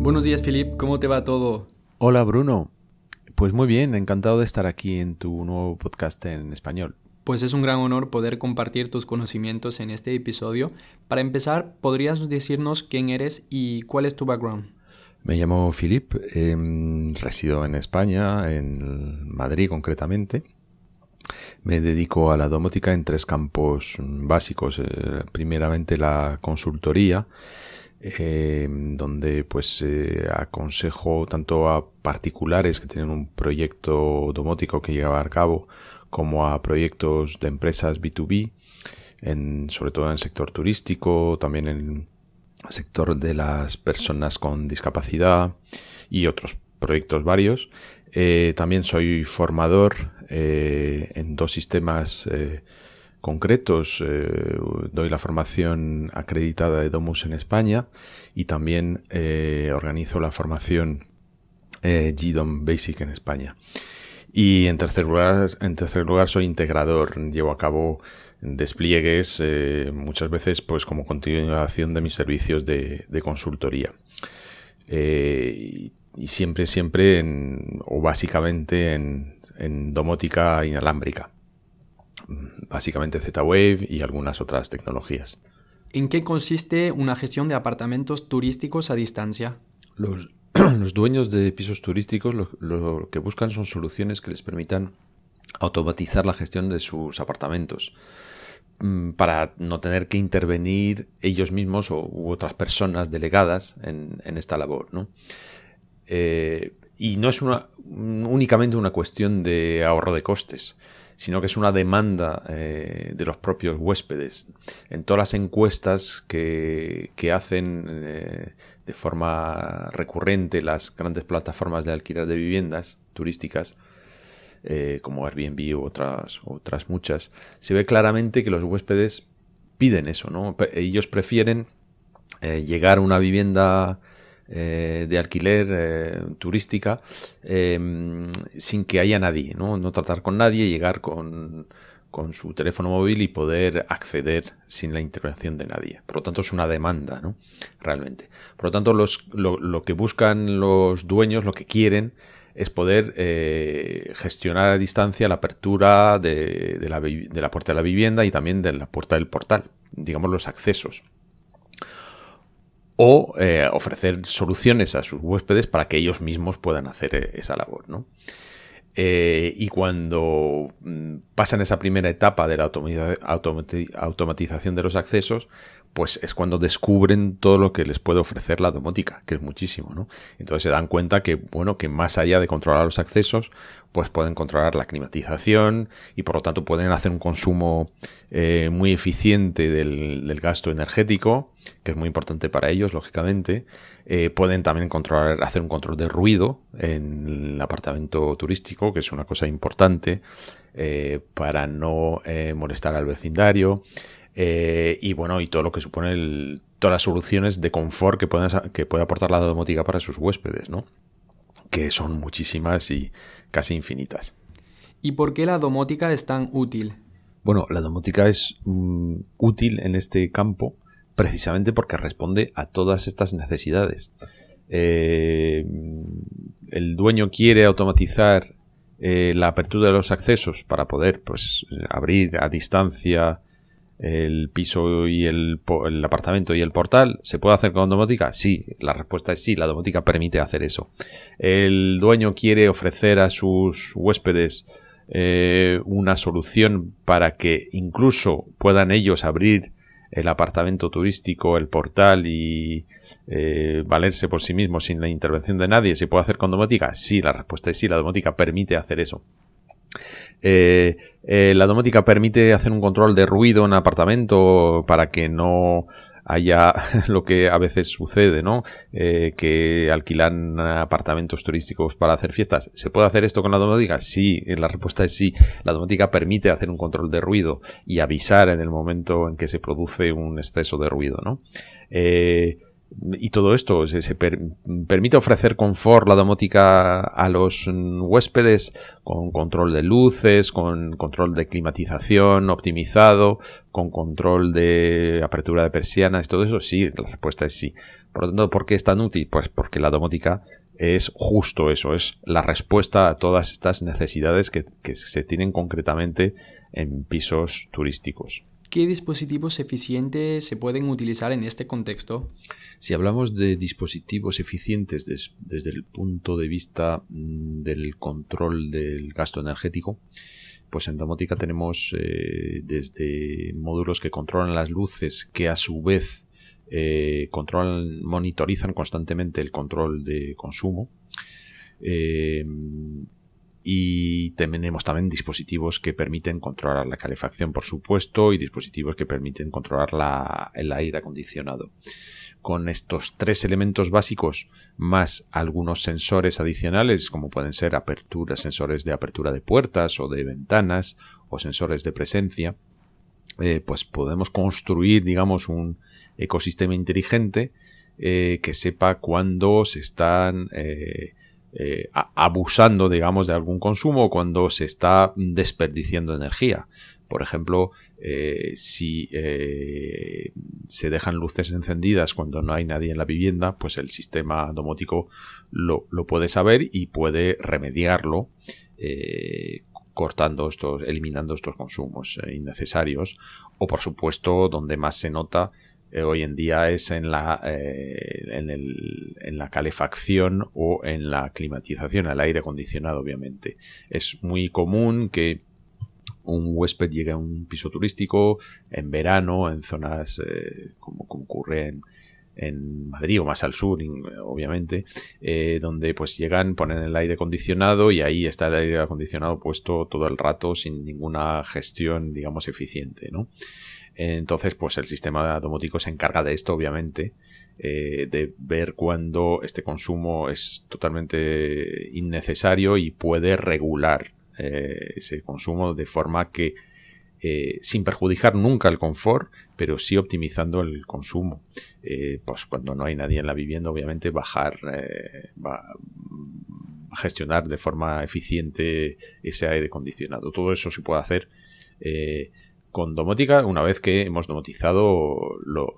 Buenos días, Filip. ¿Cómo te va todo? Hola, Bruno. Pues muy bien, encantado de estar aquí en tu nuevo podcast en español. Pues es un gran honor poder compartir tus conocimientos en este episodio. Para empezar, ¿podrías decirnos quién eres y cuál es tu background? Me llamo Filip, em, resido en España, en Madrid concretamente. Me dedico a la domótica en tres campos básicos. Eh, primeramente la consultoría, em, donde pues eh, aconsejo tanto a particulares que tienen un proyecto domótico que llevar a cabo, como a proyectos de empresas B2B, en, sobre todo en el sector turístico, también en sector de las personas con discapacidad y otros proyectos varios. Eh, también soy formador eh, en dos sistemas eh, concretos. doy la formación acreditada de Domus en España y también organizo la formación GDOM Basic en España. Y en tercer lugar, en tercer lugar soy integrador. Llevo a cabo despliegues muchas veces pues como continuación de mis servicios de, consultoría. Y, siempre, siempre en, o básicamente en, en domótica inalámbrica. Básicamente Z-Wave y algunas otras tecnologías. ¿En qué consiste una gestión de apartamentos turísticos a distancia? Los, los dueños de pisos turísticos lo, que buscan son soluciones que les permitan automatizar la gestión de sus apartamentos mm, para no tener que intervenir ellos mismos o, u otras personas delegadas en, esta labor. ¿no? Eh, y no es una, únicamente una cuestión de ahorro de costes, sino que es una demanda eh, de los propios huéspedes. En todas las encuestas que, hacen eh, de forma recurrente las grandes plataformas de alquiler de viviendas turísticas, como Airbnb u otras, otras muchas, se ve claramente que los huéspedes piden eso, ¿no? Ellos prefieren llegar a una vivienda eh, de alquiler eh, turística em, sin que haya nadie, ¿no? No tratar con nadie, llegar con, con su teléfono móvil y poder acceder sin la intervención de nadie. Por lo tanto, es una demanda, ¿no? Realmente. Por lo tanto, los, lo, que buscan los dueños, lo que quieren, es poder eh, gestionar a distancia la apertura de, de, la, de la puerta de la vivienda y también de la puerta del portal, digamos los accesos o eh, ofrecer soluciones a sus huéspedes para que ellos mismos puedan hacer eh, esa labor. ¿no? Eh, y cuando mm, pasan esa primera etapa de la automatización de los accesos, pues es cuando descubren todo lo que les puede ofrecer la domótica, que es muchísimo, ¿no? Entonces se dan cuenta que, bueno, que más allá de controlar los accesos, pues pueden controlar la climatización y por lo tanto pueden hacer un consumo eh, muy eficiente del, gasto energético, que es muy importante para ellos, lógicamente. Eh, pueden también controlar, hacer un control de ruido en el apartamento turístico, que es una cosa importante eh, para no molestar al vecindario. Y bueno, y todo lo que supone todas las soluciones de confort que, pueden, que puede aportar la domótica para sus huéspedes, ¿no? que son muchísimas y casi infinitas. ¿Y por qué la domótica es tan útil? Bueno, la domótica es mm, útil en este campo precisamente porque responde a todas estas necesidades. Eh, el dueño quiere automatizar eh, la apertura de los accesos para poder pues, abrir a distancia el piso y el, apartamento y el portal, ¿se puede hacer con domótica? Sí, la respuesta es sí, la domótica permite hacer eso. El dueño quiere ofrecer a sus huéspedes eh, una solución para que incluso puedan ellos abrir el apartamento turístico, el portal y eh, valerse por sí mismos sin la intervención de nadie. ¿Se puede hacer con domótica? Sí, la respuesta es sí, la domótica permite hacer eso. Eh, eh, la domótica permite hacer un control de ruido en apartamento para que no haya lo que a veces sucede, ¿no? Eh, que alquilan apartamentos turísticos para hacer fiestas. ¿Se puede hacer esto con la domótica? Sí, la respuesta es sí. La domótica permite hacer un control de ruido y avisar en el momento en que se produce un exceso de ruido, ¿no? Y todo esto se, permite ofrecer confort la domótica a los huéspedes con control de luces, con control de climatización optimizado, con control de apertura de persianas, todo eso sí, la respuesta es sí. Por lo tanto, ¿por qué es tan útil? Pues porque la domótica es justo eso, es la respuesta a todas estas necesidades que se tienen concretamente en pisos turísticos. ¿Qué dispositivos eficientes se pueden utilizar en este contexto? Si hablamos de dispositivos eficientes desde el punto de vista mm, del control del gasto energético, pues en domótica tenemos eh, desde módulos que controlan las luces, que a su vez eh, controlan, monitorizan constantemente el control de consumo. Eh, y tenemos también dispositivos que permiten controlar la calefacción, por supuesto, y dispositivos que permiten controlar la, el aire acondicionado. Con estos tres elementos básicos, más algunos sensores adicionales, como pueden ser aperturas, sensores de apertura de puertas o de ventanas, o sensores de presencia, eh, pues podemos construir, digamos, un ecosistema inteligente eh, que sepa cuándo se están eh, eh, abusando, digamos, de algún consumo cuando se está desperdiciando energía. Por ejemplo, eh, si eh, se dejan luces encendidas cuando no hay nadie en la vivienda, pues el sistema domótico lo, puede saber y puede remediarlo cortando estos, eliminando estos consumos innecesarios. O por supuesto, donde más se nota eh, hoy en día es en la, eh, en, el, en, la calefacción o en la climatización, el aire acondicionado, obviamente. Es muy común que un huésped llegue a un piso turístico en verano, en zonas eh, como, ocurre en, en Madrid o más al sur, obviamente, donde pues llegan, ponen el aire acondicionado y ahí está el aire acondicionado puesto todo el rato sin ninguna gestión, digamos, eficiente, ¿no? Entonces, pues el sistema domótico se encarga de esto, obviamente, eh, de ver cuándo este consumo es totalmente innecesario y puede regular eh, ese consumo de forma que, eh, sin perjudicar nunca el confort, pero sí optimizando el consumo. pues cuando no hay nadie en la vivienda, obviamente, bajar, va, gestionar de forma eficiente ese aire acondicionado. Todo eso se puede hacer con domótica una vez que hemos domotizado lo,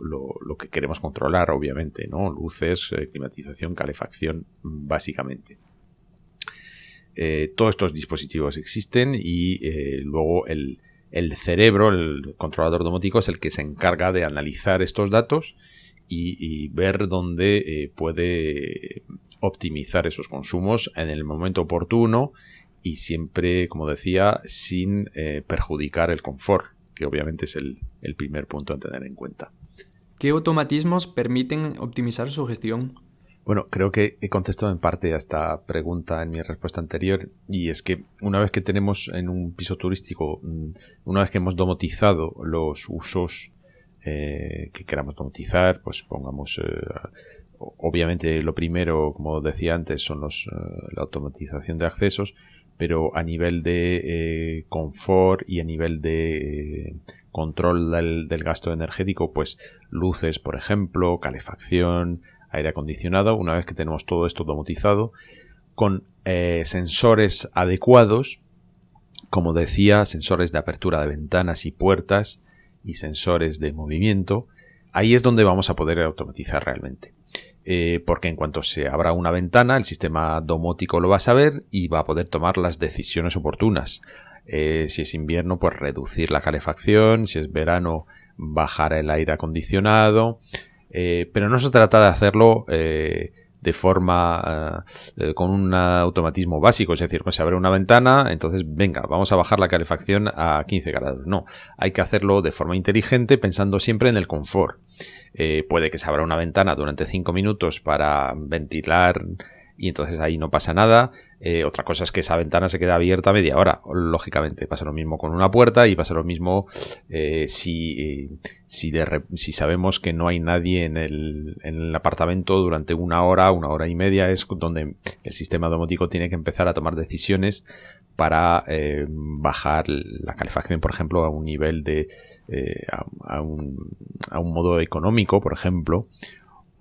que queremos controlar, obviamente, ¿no? Luces, eh, climatización, calefacción, básicamente. Eh, todos estos dispositivos existen y eh, luego el, cerebro, el controlador domótico, es el que se encarga de analizar estos datos y, ver dónde puede optimizar esos consumos en el momento oportuno y siempre, como decía, sin perjudicar el confort que obviamente es el, primer punto a tener en cuenta. ¿Qué automatismos permiten optimizar su gestión? Bueno, creo que he contestado en parte a esta pregunta en mi respuesta anterior y es que una vez que tenemos en un piso turístico, mm, una vez que hemos domotizado los usos eh, que queramos domotizar, pues pongamos, eh, obviamente lo primero, como decía antes, son los, eh, la automatización de accesos, pero a nivel de eh, confort y a nivel de eh, control del, gasto energético, pues luces, por ejemplo, calefacción, aire acondicionado, una vez que tenemos todo esto domotizado, con eh, sensores adecuados, como decía, sensores de apertura de ventanas y puertas y sensores de movimiento, ahí es donde vamos a poder automatizar realmente. Eh, porque en cuanto se abra una ventana, el sistema domótico lo va a saber y va a poder tomar las decisiones oportunas. Eh, si es invierno, pues reducir la calefacción, si es verano, bajar el aire acondicionado, eh, pero no se trata de hacerlo de forma con un automatismo básico, es decir, pues se abre una ventana, entonces venga, vamos a bajar la calefacción a 15 grados. No, hay que hacerlo de forma inteligente pensando siempre en el confort. Eh, puede que se abra una ventana durante 5 minutos para ventilar y entonces ahí no pasa nada. Eh, otra cosa es que esa ventana se queda abierta media hora. Lógicamente, pasa lo mismo con una puerta y pasa lo mismo eh, si, si, sabemos que no hay nadie en el, en el, apartamento durante una hora, una hora y media. Es donde el sistema domótico tiene que empezar a tomar decisiones para bajar la calefacción, por ejemplo, a un nivel de eh, a, un, a, un, modo económico, por ejemplo,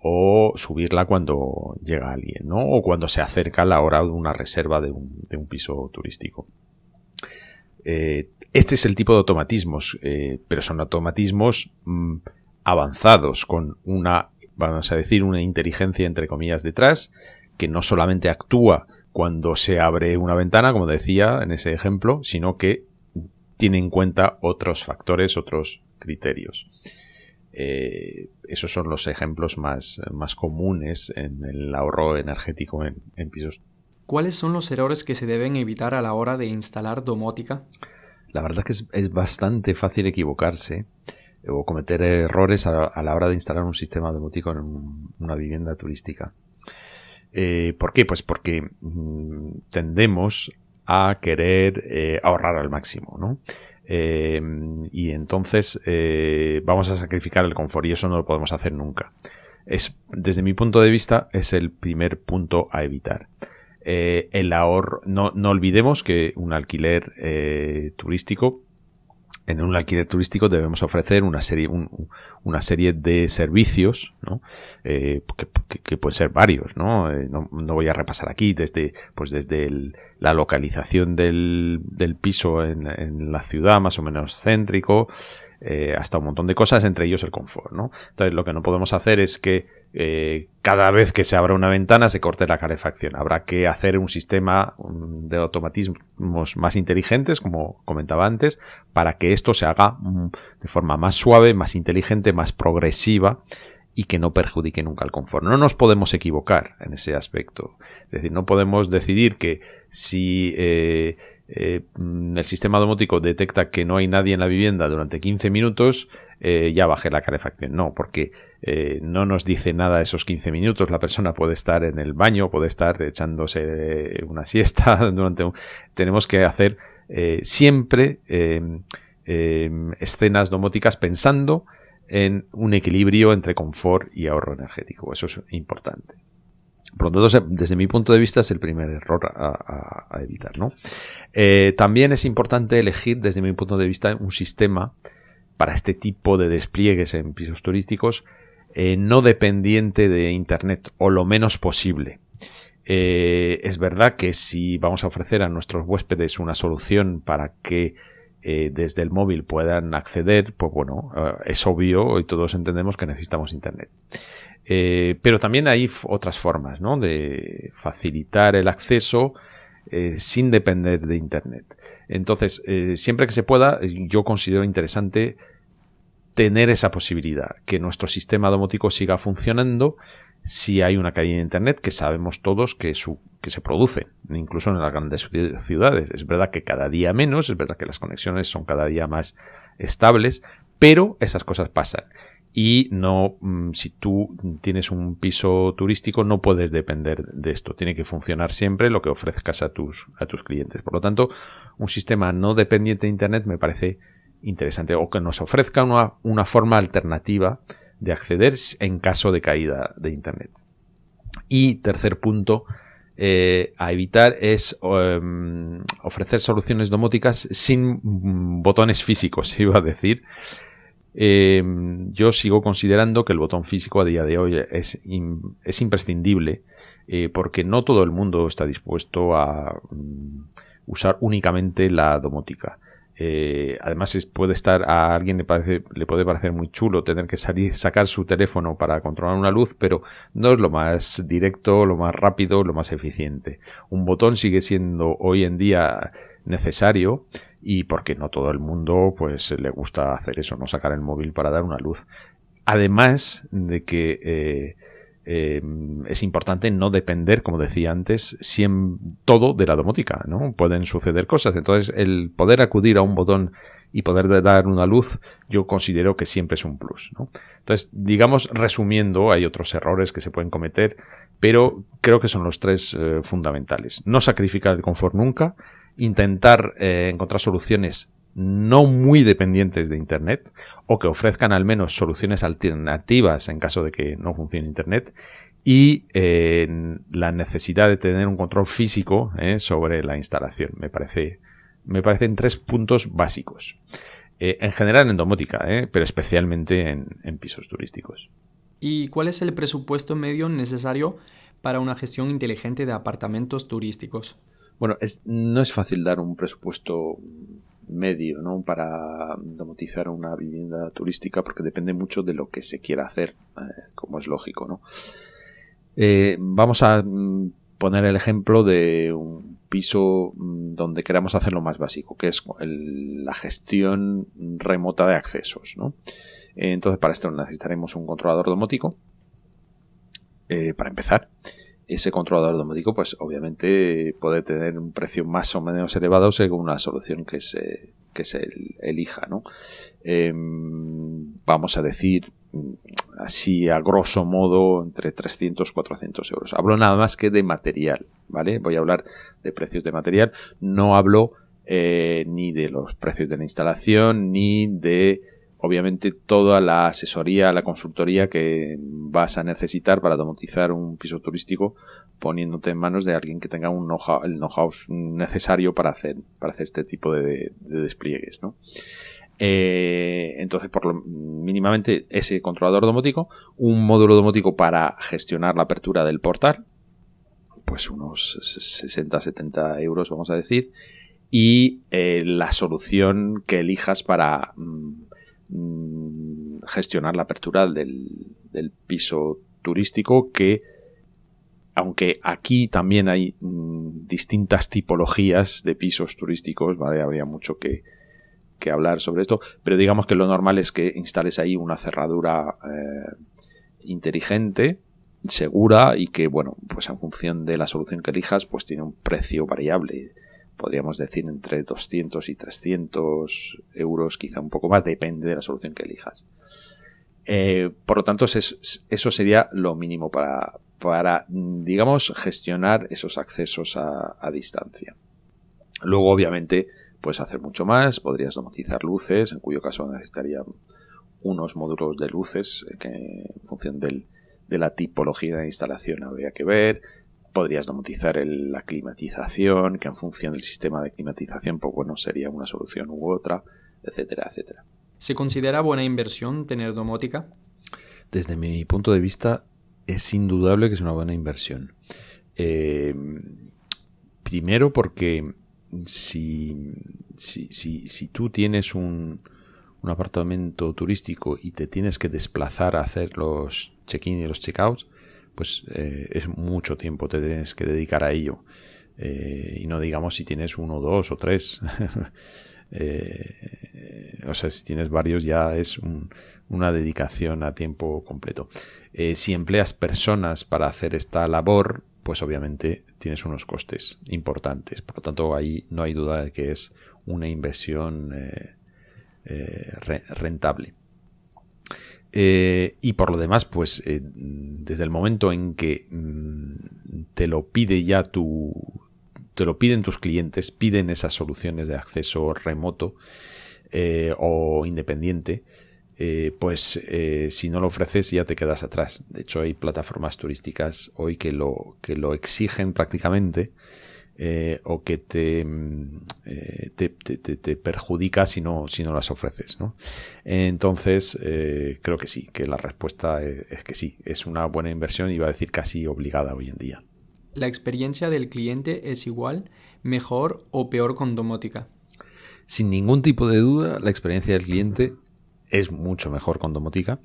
o subirla cuando llega alguien, ¿no? O cuando se acerca la hora de una reserva de un, piso turístico. Eh, este es el tipo de automatismos, eh, pero son automatismos mm, avanzados, con una, vamos a decir, una inteligencia entre comillas detrás, que no solamente actúa cuando se abre una ventana, como decía en ese ejemplo, sino que tiene en cuenta otros factores, otros criterios. Eh, esos son los ejemplos más, más, comunes en el ahorro energético en, pisos. ¿Cuáles son los errores que se deben evitar a la hora de instalar domótica? La verdad que es, bastante fácil equivocarse o cometer errores a, la hora de instalar un sistema domótico en una vivienda turística. Eh, ¿Por qué? Pues porque mm, tendemos a querer eh, ahorrar al máximo, ¿no? Y entonces eh, vamos a sacrificar el confort y eso no lo podemos hacer nunca. Es, desde mi punto de vista, es el primer punto a evitar. Eh, el ahorro, no, no, olvidemos que un alquiler eh, turístico en un alquiler turístico debemos ofrecer una serie, una serie de servicios, ¿no? Eh, que, pueden ser varios, ¿no? Eh, ¿no? voy a repasar aquí desde, pues desde la localización del, piso en, en, la ciudad, más o menos céntrico, eh, hasta un montón de cosas, entre ellos el confort, ¿no? Entonces lo que no podemos hacer es que eh, cada vez que se abra una ventana se corte la calefacción. Habrá que hacer un sistema de automatismos más inteligentes, como comentaba antes, para que esto se haga mm, de forma más suave, más inteligente, más progresiva y que no perjudique nunca el confort. No nos podemos equivocar en ese aspecto. Es decir, no podemos decidir que si eh, eh, el sistema domótico detecta que no hay nadie en la vivienda durante 15 minutos, eh, ya baje la calefacción. No, porque eh, no nos dice nada esos 15 minutos. La persona puede estar en el baño, puede estar echándose una siesta. Durante Tenemos que hacer siempre em, em, escenas domóticas pensando en un equilibrio entre confort y ahorro energético. Eso es importante. Por lo tanto, desde mi punto de vista es el primer error a, evitar. ¿no? Eh, también es importante elegir, desde mi punto de vista, un sistema para este tipo de despliegues en pisos turísticos eh, no dependiente de Internet o lo menos posible. Eh, es verdad que si vamos a ofrecer a nuestros huéspedes una solución para que desde el móvil puedan acceder, pues bueno, es obvio y todos entendemos que necesitamos Internet. Eh, pero también hay otras formas ¿no? de facilitar el acceso eh, sin depender de Internet. Entonces, eh, siempre que se pueda, yo considero interesante tener esa posibilidad, que nuestro sistema domótico siga funcionando si hay una caída de Internet, que sabemos todos que, su, que se produce, incluso en las grandes ciudades. Es verdad que cada día menos, es verdad que las conexiones son cada día más estables, pero esas cosas pasan y no, mm, si tú tienes un piso turístico, no puedes depender de esto. Tiene que funcionar siempre lo que ofrezcas a tus, a tus clientes. Por lo tanto, un sistema no dependiente de Internet me parece interesante o que nos ofrezca una, una forma alternativa de acceder en caso de caída de Internet. Y tercer punto, eh, a evitar es em, ofrecer soluciones domóticas sin mm, botones físicos, iba a decir. Em, yo sigo considerando que el botón físico a día de hoy es, es imprescindible eh, porque no todo el mundo está dispuesto a mm, usar únicamente la domótica. Eh, además puede estar a alguien le parece le puede parecer muy chulo tener que salir sacar su teléfono para controlar una luz pero no es lo más directo lo más rápido lo más eficiente un botón sigue siendo hoy en día necesario y porque no todo el mundo pues le gusta hacer eso, no sacar el móvil para dar una luz. Además de que eh, eh, es importante no depender, como decía antes, siempre, todo de la domótica, ¿no? Pueden suceder cosas. Entonces, el poder acudir a un botón y poder dar una luz, yo considero que siempre es un plus, ¿no? Entonces, digamos, resumiendo, hay otros errores que se pueden cometer, pero creo que son los tres eh, fundamentales. No sacrificar el confort nunca, intentar eh, encontrar soluciones no muy dependientes de Internet o que ofrezcan al menos soluciones alternativas en caso de que no funcione Internet y eh, la necesidad de tener un control físico eh, sobre la instalación. Me parece, me parecen tres puntos básicos. en general en domótica, pero especialmente en pisos turísticos. ¿Y cuál es el presupuesto medio necesario para una gestión inteligente de apartamentos turísticos? Bueno, no es fácil dar un presupuesto medio ¿no? para domotizar una vivienda turística porque depende mucho de lo que se quiera hacer, eh, como es lógico. ¿no? Eh, vamos a mm, poner el ejemplo de un piso mm, donde queramos hacer lo más básico, que es la gestión remota de accesos. ¿no? Entonces, para esto necesitaremos un controlador domótico, eh, para empezar ese controlador domótico, pues obviamente puede tener un precio más o menos elevado según la solución que se, que se elija, ¿no? Em, vamos a decir así a grosso modo entre 300 y 400 euros. Hablo nada más que de material, ¿vale? Voy a hablar de precios de material, no hablo eh, ni de los precios de la instalación, ni de obviamente toda la asesoría, la consultoría que vas a necesitar para domotizar un piso turístico poniéndote en manos de alguien que tenga un el know-how necesario para hacer, para hacer este tipo de, despliegues. ¿no? Eh, entonces, por lo mínimamente ese controlador domótico, un módulo domótico para gestionar la apertura del portal, pues unos 60-70 euros vamos a decir, y eh, la solución que elijas para mm, gestionar la apertura del, piso turístico que aunque aquí también hay mm, distintas tipologías de pisos turísticos, ¿vale? Habría mucho que, hablar sobre esto, pero digamos que lo normal es que instales ahí una cerradura eh, inteligente, segura y que, bueno, pues en función de la solución que elijas, pues tiene un precio variable podríamos decir entre 200 y 300 euros, quizá un poco más, depende de la solución que elijas. Eh, por lo tanto, eso sería lo mínimo para, digamos, gestionar esos accesos a, distancia. Luego, obviamente, puedes hacer mucho más, podrías domotizar luces, en cuyo caso necesitarían unos módulos de luces que en función de la tipología de instalación habría que ver, Podrías domotizar la climatización, que en función del sistema de climatización, pues bueno, sería una solución u otra, etcétera, etcétera. ¿Se considera buena inversión tener domótica? Desde mi punto de vista, es indudable que es una buena inversión. Eh, primero porque si, si, si, tú tienes un, un, apartamento turístico y te tienes que desplazar a hacer los check-in y los check-outs, pues eh, es mucho tiempo te tienes que dedicar a ello. Eh, y no digamos si tienes uno, dos o tres. Eh, o sea, si tienes varios ya es una dedicación a tiempo completo. si empleas personas para hacer esta labor, pues obviamente tienes unos costes importantes. Por lo tanto, ahí no hay duda de que es una inversión rentable. Eh, y por lo demás, pues eh, desde el momento en que mm, te lo pide ya tu. te lo piden tus clientes, piden esas soluciones de acceso remoto eh, o independiente, pues si no lo ofreces ya te quedas atrás. De hecho, hay plataformas turísticas hoy que lo, que lo exigen prácticamente eh, o que te, mm, eh, te, te, perjudica si no, si no las ofreces. ¿no? Entonces, eh, creo que sí, que la respuesta es, que sí, es una buena inversión y va a decir casi obligada hoy en día. ¿La experiencia del cliente es igual, mejor o peor con domótica? Sin ningún tipo de duda, la experiencia del cliente es mucho mejor con domótica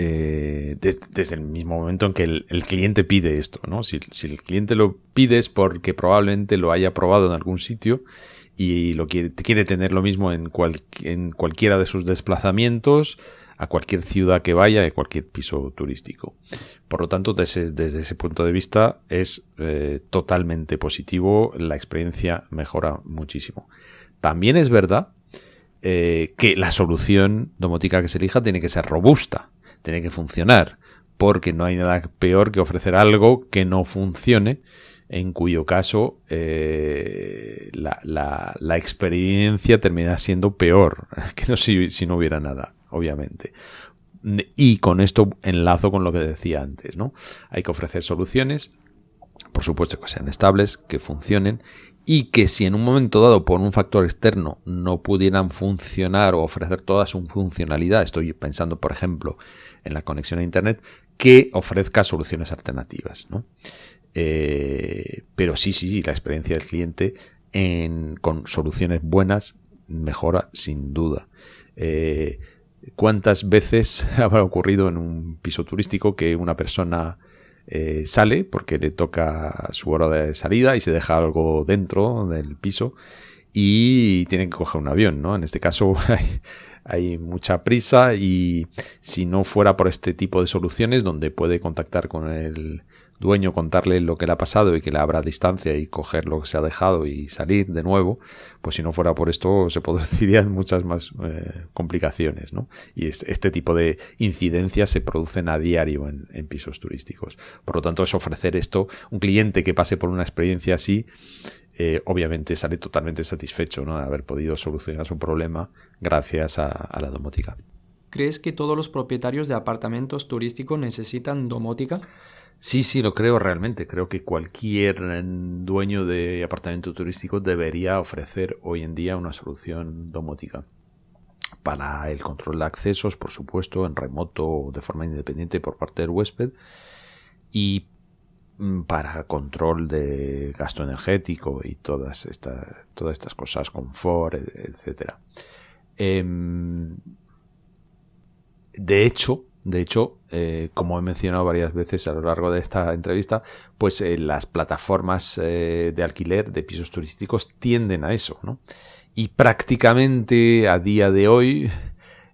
eh, desde el mismo momento en que el, cliente pide esto, ¿no? Si, el cliente lo pide es porque probablemente lo haya probado en algún sitio y lo quiere, quiere tener lo mismo en, en cualquiera de sus desplazamientos, a cualquier ciudad que vaya, a cualquier piso turístico. Por lo tanto, desde, ese punto de vista es eh, totalmente positivo, la experiencia mejora muchísimo. También es verdad eh, que la solución domótica que se elija tiene que ser robusta tiene que funcionar, porque no hay nada peor que ofrecer algo que no funcione, en cuyo caso eh, la, experiencia termina siendo peor que no si, si no hubiera nada, obviamente. Y con esto enlazo con lo que decía antes, ¿no? Hay que ofrecer soluciones, por supuesto que sean estables, que funcionen y que si en un momento dado por un factor externo no pudieran funcionar o ofrecer toda su funcionalidad, estoy pensando por ejemplo en la conexión a Internet, que ofrezca soluciones alternativas. ¿no? Eh, pero sí, sí, sí, la experiencia del cliente en, con soluciones buenas mejora sin duda. Eh, ¿Cuántas veces habrá ocurrido en un piso turístico que una persona eh, sale porque le toca su hora de salida y se deja algo dentro del piso y tienen que coger un avión, ¿no? En este caso hay, hay mucha prisa y si no fuera por este tipo de soluciones donde puede contactar con el dueño, contarle lo que le ha pasado y que le abra distancia y coger lo que se ha dejado y salir de nuevo, pues si no fuera por esto se producirían muchas más eh, complicaciones, ¿no? Y este, tipo de incidencias se producen a diario en, en, pisos turísticos. Por lo tanto, es ofrecer esto, un cliente que pase por una experiencia así, eh, obviamente sale totalmente satisfecho ¿no? de haber podido solucionar su problema gracias a, la domótica. ¿Crees que todos los propietarios de apartamentos turísticos necesitan domótica? Sí, sí, lo creo realmente. Creo que cualquier eh, dueño de apartamento turístico debería ofrecer hoy en día una solución domótica. Para el control de accesos, por supuesto, en remoto o de forma independiente por parte del huésped. Y Mm, para control de gasto energético y todas estas, todas estas cosas, confort, etcétera. Em, de hecho, de hecho, eh, como he mencionado varias veces a lo largo de esta entrevista, pues eh, las plataformas eh, de alquiler de pisos turísticos tienden a eso, ¿no? Y prácticamente a día de hoy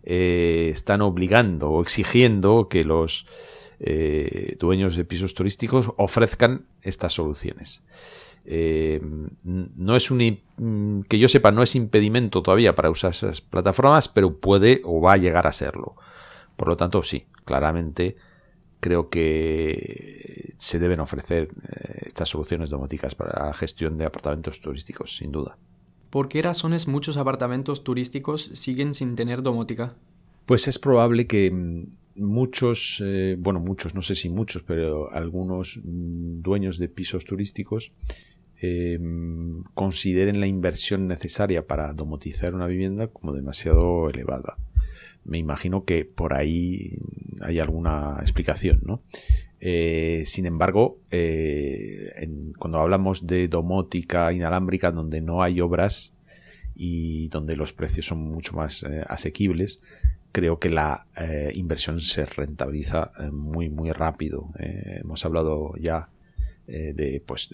están obligando o exigiendo que los dueños de pisos turísticos ofrezcan estas soluciones. No es un que yo sepa no es impedimento todavía para usar esas plataformas pero puede o va a llegar a serlo por lo tanto sí claramente creo que se deben ofrecer eh, estas soluciones domóticas para la gestión de apartamentos turísticos sin duda ¿Por qué razones muchos apartamentos turísticos siguen sin tener domótica? Pues es probable que muchos, eh, bueno, muchos, no sé si muchos, pero algunos mm, dueños de pisos turísticos eh, consideren la inversión necesaria para domotizar una vivienda como demasiado elevada. Me imagino que por ahí hay alguna explicación, ¿no? Eh, sin embargo, cuando hablamos de domótica inalámbrica, donde no hay obras y donde los precios son mucho más asequibles, creo que la eh, inversión se rentabiliza eh, muy muy rápido. Eh, hemos hablado ya de, pues,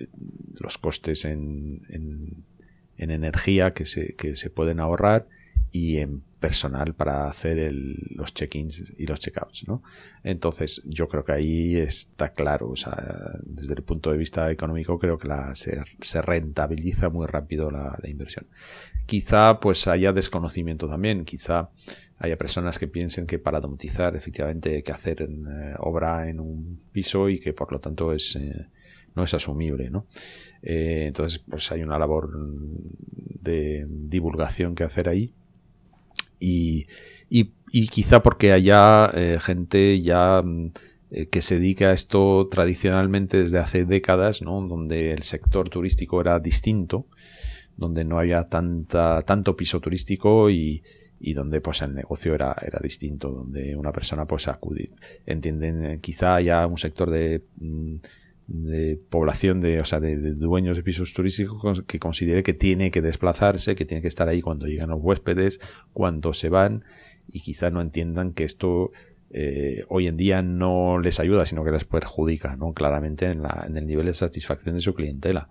los costes en, en, energía que se, que se, pueden ahorrar y en personal para hacer los check-ins y los check-outs. ¿no? Entonces yo creo que ahí está claro. O sea, desde el punto de vista económico creo que la, se, se rentabiliza muy rápido la, la inversión. Quizá pues haya desconocimiento también. Quizá haya personas que piensen que para domotizar efectivamente hay que hacer eh, obra en un piso y que por lo tanto es eh, no es asumible ¿no? Eh, entonces pues hay una labor de divulgación que hacer ahí y, y, y quizá porque haya gente ya mm, que se dedica a esto tradicionalmente desde hace décadas, ¿no? donde el sector turístico era distinto, donde no había tanta, tanto piso turístico y, y donde pues el negocio era, era distinto, donde una persona pues acudir. Entienden, quizá haya un sector de, mm, de población de, o sea, de, dueños de pisos turísticos que considere que tiene que desplazarse, que tiene que estar ahí cuando llegan los huéspedes, cuando se van, y quizá no entiendan que esto eh, hoy en día no les ayuda, sino que les perjudica, ¿no? Claramente en, la, en el nivel de satisfacción de su clientela.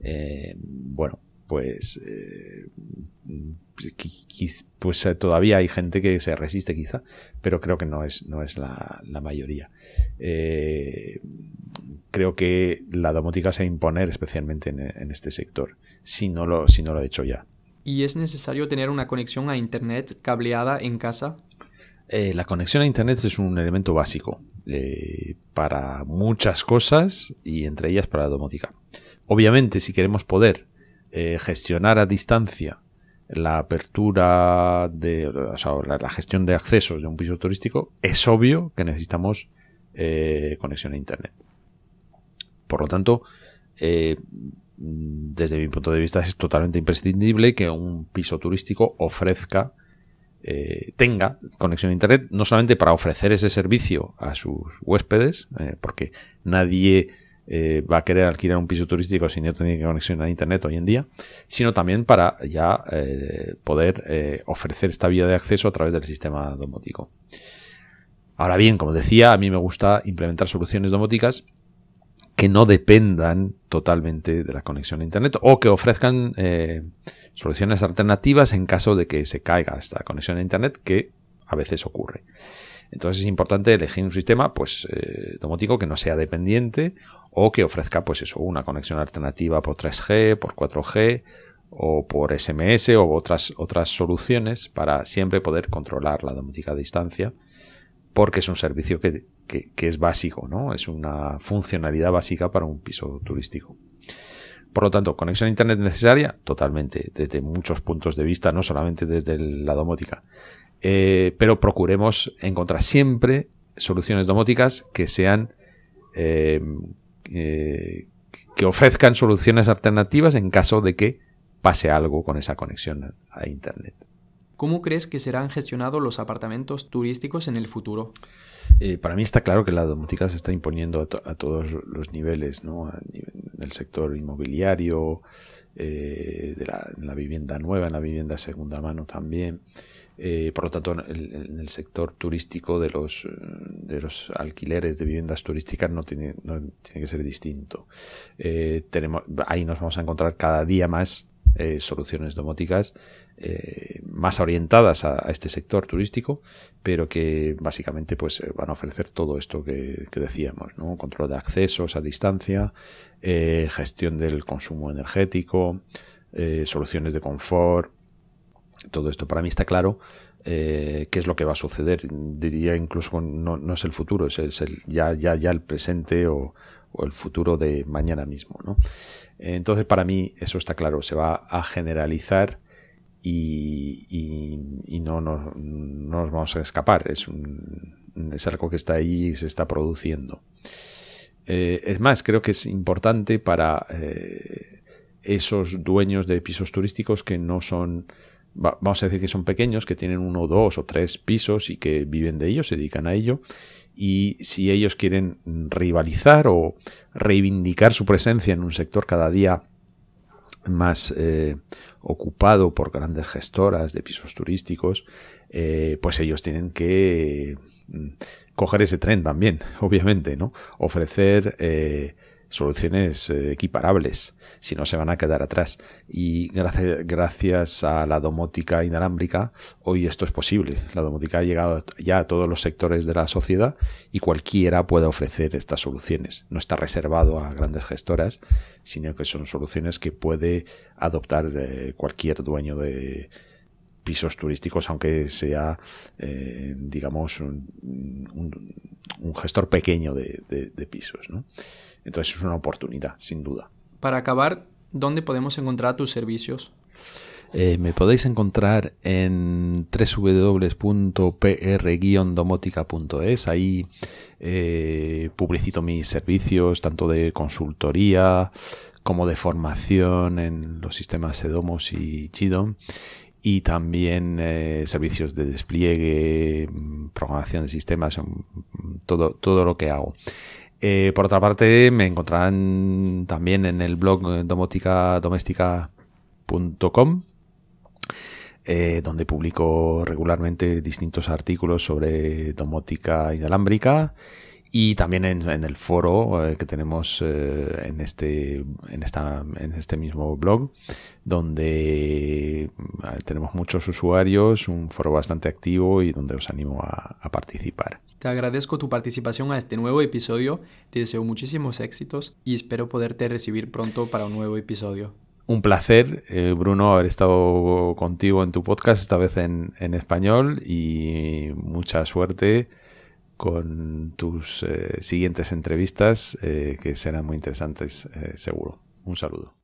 Eh, bueno, pues eh, pues eh, todavía hay gente que se resiste quizá, pero creo que no es, no es la, mayoría. Eh, creo que la domótica se va a imponer especialmente en, este sector, si no, lo, si no lo he hecho ya. ¿Y es necesario tener una conexión a Internet cableada en casa? Eh, la conexión a Internet es un elemento básico para muchas cosas y entre ellas para la domótica. Obviamente, si queremos poder gestionar a distancia la apertura de la, gestión de accesos de un piso turístico, es obvio que necesitamos eh, conexión a Internet. Por lo tanto, eh, desde mi punto de vista es totalmente imprescindible que un piso turístico ofrezca eh, tenga conexión a Internet, no solamente para ofrecer ese servicio a sus huéspedes, eh, porque nadie eh, va a querer alquilar un piso turístico si no tiene conexión a Internet hoy en día, sino también para ya poder ofrecer esta vía de acceso a través del sistema domótico. Ahora bien, como decía, a mí me gusta implementar soluciones domóticas que no dependan totalmente de la conexión a Internet o que ofrezcan eh, soluciones alternativas en caso de que se caiga esta conexión a Internet, que a veces ocurre. Entonces es importante elegir un sistema pues, eh, domótico que no sea dependiente o que ofrezca pues eso, una conexión alternativa por 3G, por 4G o por SMS o otras, otras soluciones para siempre poder controlar la domótica a distancia porque es un servicio que, es básico, ¿no? Es una funcionalidad básica para un piso turístico. Por lo tanto, conexión a Internet necesaria, totalmente, desde muchos puntos de vista, no solamente desde la domótica. Eh, pero procuremos encontrar siempre soluciones domóticas que sean eh, eh, que ofrezcan soluciones alternativas en caso de que pase algo con esa conexión a Internet. ¿Cómo crees que serán gestionados los apartamentos turísticos en el futuro? Eh, para mí está claro que la domótica se está imponiendo a, todos los niveles, ¿no? en el sector inmobiliario, eh, de la, vivienda nueva, en la vivienda segunda mano también. Eh, por lo tanto, en el, sector turístico de los, de los alquileres de viviendas turísticas no tiene, no tiene que ser distinto. tenemos, ahí nos vamos a encontrar cada día más eh, soluciones domóticas eh, más orientadas a, este sector turístico, pero que básicamente pues eh, van a ofrecer todo esto que, decíamos, ¿no? Control de accesos a distancia, gestión del consumo energético, soluciones de confort, todo esto para mí está claro qué es lo que va a suceder. Diría incluso no, no es el futuro, es, ya, ya, ya el presente o, el futuro de mañana mismo. ¿no? Entonces, para mí, eso está claro, se va a generalizar y, no, nos vamos a escapar. Es, es algo que está ahí y se está produciendo. Eh, es más, creo que es importante para eh, esos dueños de pisos turísticos que no son, vamos a decir que son pequeños, que tienen uno, dos o tres pisos y que viven de ellos, se dedican a ello y si ellos quieren rivalizar o reivindicar su presencia en un sector cada día más eh, ocupado por grandes gestoras de pisos turísticos, eh, pues ellos tienen que mm, coger ese tren también, obviamente, ¿no? Ofrecer eh, soluciones eh, equiparables, si no se van a quedar atrás. Y gracias, gracias a la domótica inalámbrica, hoy esto es posible. La domótica ha llegado ya a todos los sectores de la sociedad y cualquiera puede ofrecer estas soluciones. No está reservado a grandes gestoras, sino que son soluciones que puede adoptar eh, cualquier dueño de pisos turísticos, aunque sea, eh, digamos, un, gestor pequeño de, de pisos. ¿no? Entonces es una oportunidad, sin duda. Para acabar, ¿dónde podemos encontrar tus servicios? Eh, me podéis encontrar en www.pr-domótica.es. Ahí eh, publicito mis servicios, tanto de consultoría como de formación en los sistemas Edomos y Chidom. Y también eh, servicios de despliegue, programación de sistemas, mm, todo, todo lo que hago. Eh, por otra parte, me encontrarán también en el blog domoticadoméstica.com, eh, donde publico regularmente distintos artículos sobre domótica inalámbrica y también en, el foro eh, que tenemos en, este, en, esta, en este mismo blog, donde tenemos muchos usuarios, un foro bastante activo y donde os animo a participar. Te agradezco tu participación a este nuevo episodio, te deseo muchísimos éxitos y espero poderte recibir pronto para un nuevo episodio. Un placer, eh, Bruno, haber estado contigo en tu podcast, esta vez en, español, y mucha suerte con tus eh, siguientes entrevistas, eh, que serán muy interesantes, seguro. Un saludo.